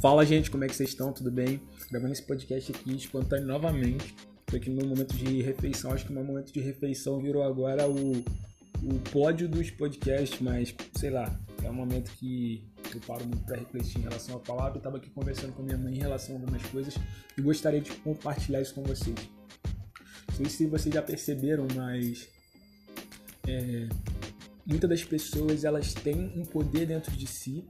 Fala, gente, como é que vocês estão? Tudo bem? Gravando esse podcast aqui, espontâneo novamente. Tô aqui no momento de refeição. Acho que o meu momento de refeição virou agora o, o pódio dos podcasts, mas sei lá, é um momento que eu paro muito para refletir em relação à palavra. Eu tava aqui conversando com minha mãe em relação a algumas coisas e gostaria de compartilhar isso com vocês. Não sei se vocês já perceberam, mas é, muitas das pessoas elas têm um poder dentro de si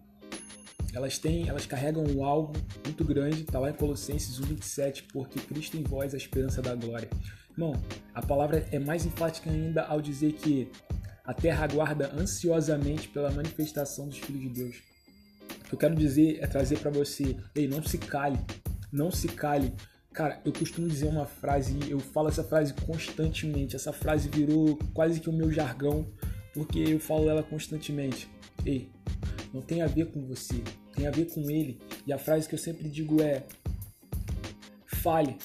elas têm, elas carregam algo muito grande, tá lá em Colossenses 1:27, porque Cristo em vós é a esperança da glória. Irmão, a palavra é mais enfática ainda ao dizer que a terra aguarda ansiosamente pela manifestação dos filhos de Deus. O que eu quero dizer é trazer para você, ei, não se cale, não se cale. Cara, eu costumo dizer uma frase, eu falo essa frase constantemente. Essa frase virou quase que o meu jargão, porque eu falo ela constantemente. Ei, não tem a ver com você, tem a ver com ele. E a frase que eu sempre digo é: fale.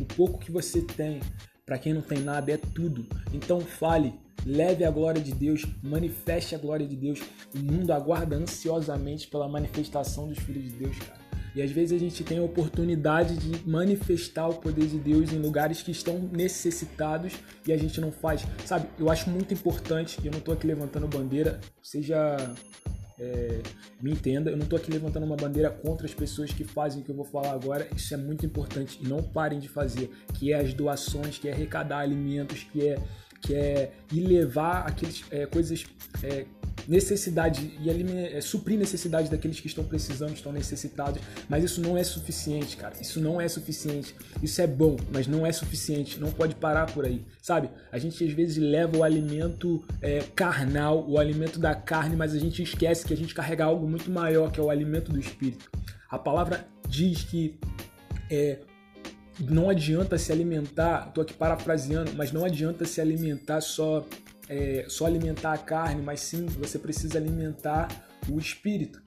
O pouco que você tem, para quem não tem nada, é tudo. Então fale, leve a glória de Deus, manifeste a glória de Deus. O mundo aguarda ansiosamente pela manifestação dos filhos de Deus, cara. E às vezes a gente tem a oportunidade de manifestar o poder de Deus em lugares que estão necessitados e a gente não faz. Sabe, eu acho muito importante, e eu não estou aqui levantando bandeira, seja é, me entenda, eu não estou aqui levantando uma bandeira contra as pessoas que fazem o que eu vou falar agora, isso é muito importante. E não parem de fazer, que é as doações, que é arrecadar alimentos, que é, que é ir levar aqueles, é, coisas é, necessidade e é, suprir necessidade daqueles que estão precisando, estão necessitados, mas isso não é suficiente, cara. Isso não é suficiente. Isso é bom, mas não é suficiente. Não pode parar por aí, sabe? A gente às vezes leva o alimento é, carnal, o alimento da carne, mas a gente esquece que a gente carrega algo muito maior, que é o alimento do espírito. A palavra diz que é, não adianta se alimentar, tô aqui parafraseando, mas não adianta se alimentar só é, só alimentar a carne, mas sim você precisa alimentar o espírito.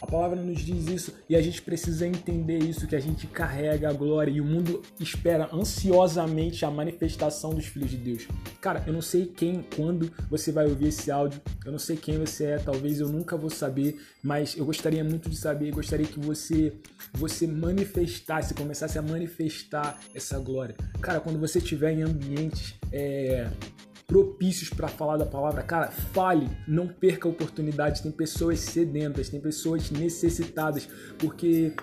A palavra nos diz isso e a gente precisa entender isso que a gente carrega a glória e o mundo espera ansiosamente a manifestação dos filhos de Deus. Cara, eu não sei quem, quando você vai ouvir esse áudio, eu não sei quem você é, talvez eu nunca vou saber, mas eu gostaria muito de saber, gostaria que você você manifestasse, começasse a manifestar essa glória. Cara, quando você estiver em ambientes é, propícios para falar da palavra, cara, fale, não perca a oportunidade. Tem pessoas sedentas, tem pessoas necessitadas, porque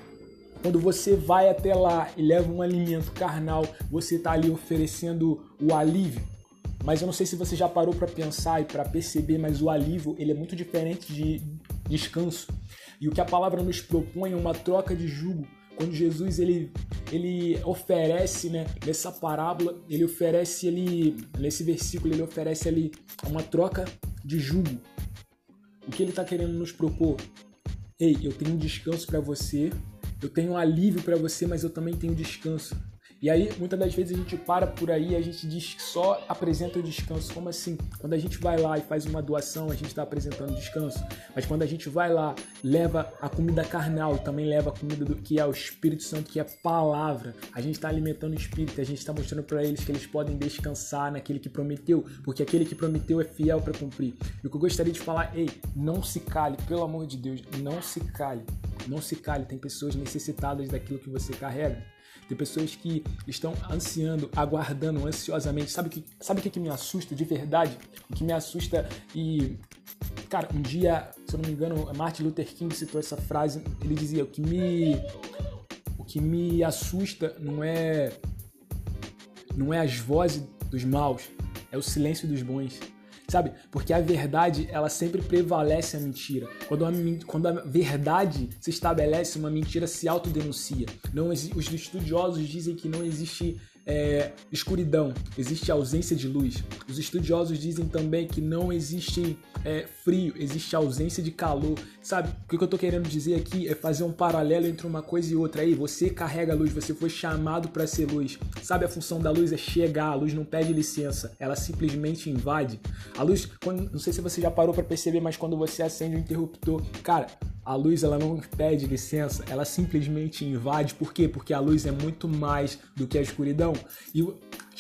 quando você vai até lá e leva um alimento carnal, você está ali oferecendo o alívio. Mas eu não sei se você já parou para pensar e para perceber, mas o alívio ele é muito diferente de descanso. E o que a palavra nos propõe é uma troca de jugo quando Jesus ele, ele oferece, né, nessa parábola, ele oferece ele nesse versículo ele oferece ali uma troca de jugo. O que ele está querendo nos propor? Ei, eu tenho descanso para você, eu tenho alívio para você, mas eu também tenho descanso. E aí, muitas das vezes a gente para por aí, a gente diz que só apresenta o descanso. Como assim? Quando a gente vai lá e faz uma doação, a gente está apresentando descanso. Mas quando a gente vai lá, leva a comida carnal, também leva a comida do que é o Espírito Santo, que é palavra. A gente está alimentando o Espírito, a gente está mostrando para eles que eles podem descansar naquele que prometeu, porque aquele que prometeu é fiel para cumprir. E o que eu gostaria de falar, ei, não se cale, pelo amor de Deus, não se cale. Não se cale, tem pessoas necessitadas daquilo que você carrega. Tem pessoas que estão ansiando, aguardando ansiosamente. Sabe o que, sabe o que, que me assusta de verdade? O que me assusta e. Cara, um dia, se eu não me engano, Martin Luther King citou essa frase. Ele dizia: O que me. O que me assusta não é. Não é as vozes dos maus, é o silêncio dos bons sabe? Porque a verdade, ela sempre prevalece a mentira. Quando a, quando a verdade se estabelece, uma mentira se autodenuncia. Não, os estudiosos dizem que não existe é, escuridão, existe ausência de luz. Os estudiosos dizem também que não existe é, frio, existe ausência de calor. Sabe? O que eu estou querendo dizer aqui é fazer um paralelo entre uma coisa e outra. Aí, você carrega a luz, você foi chamado para ser luz. Sabe? A função da luz é chegar, a luz não pede licença, ela simplesmente invade. A luz, quando, não sei se você já parou para perceber, mas quando você acende o interruptor, cara, a luz ela não pede licença, ela simplesmente invade. Por quê? Porque a luz é muito mais do que a escuridão. E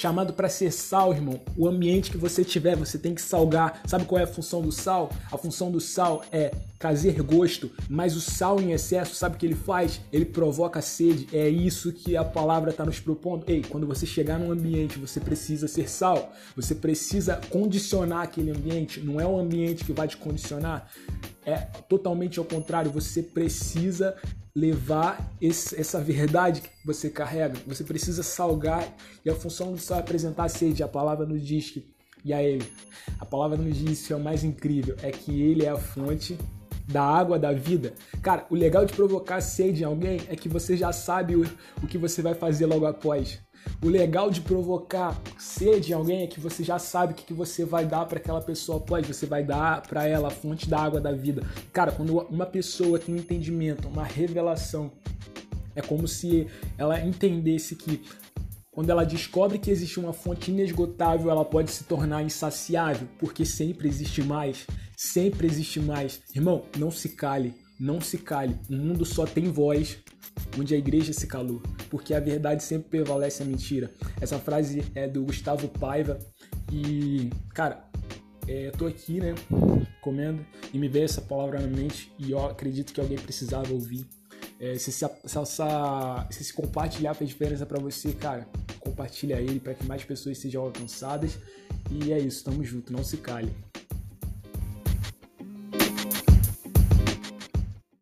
chamado para ser sal, irmão. O ambiente que você tiver, você tem que salgar. Sabe qual é a função do sal? A função do sal é trazer gosto, mas o sal em excesso, sabe o que ele faz? Ele provoca sede. É isso que a palavra está nos propondo. Ei, quando você chegar num ambiente, você precisa ser sal. Você precisa condicionar aquele ambiente. Não é o ambiente que vai te condicionar. É totalmente ao contrário. Você precisa levar esse, essa verdade que você carrega. Você precisa salgar e a função sal é apresentar sede. A palavra nos diz que e a ele. A palavra nos diz que é o mais incrível, é que ele é a fonte da água da vida. Cara, o legal de provocar sede em alguém é que você já sabe o, o que você vai fazer logo após. O legal de provocar sede em alguém é que você já sabe o que, que você vai dar para aquela pessoa após. Você vai dar para ela a fonte da água da vida. Cara, quando uma pessoa tem um entendimento, uma revelação, é como se ela entendesse que quando ela descobre que existe uma fonte inesgotável, ela pode se tornar insaciável, porque sempre existe mais, sempre existe mais. Irmão, não se cale, não se cale. O mundo só tem voz onde a igreja se calou, porque a verdade sempre prevalece a mentira. Essa frase é do Gustavo Paiva e, cara, é, tô aqui, né, comendo e me veio essa palavra na mente e eu acredito que alguém precisava ouvir. É, se, se, se, se, se compartilhar fez diferença para você, cara, compartilha ele para que mais pessoas sejam alcançadas. E é isso, tamo junto, não se cale.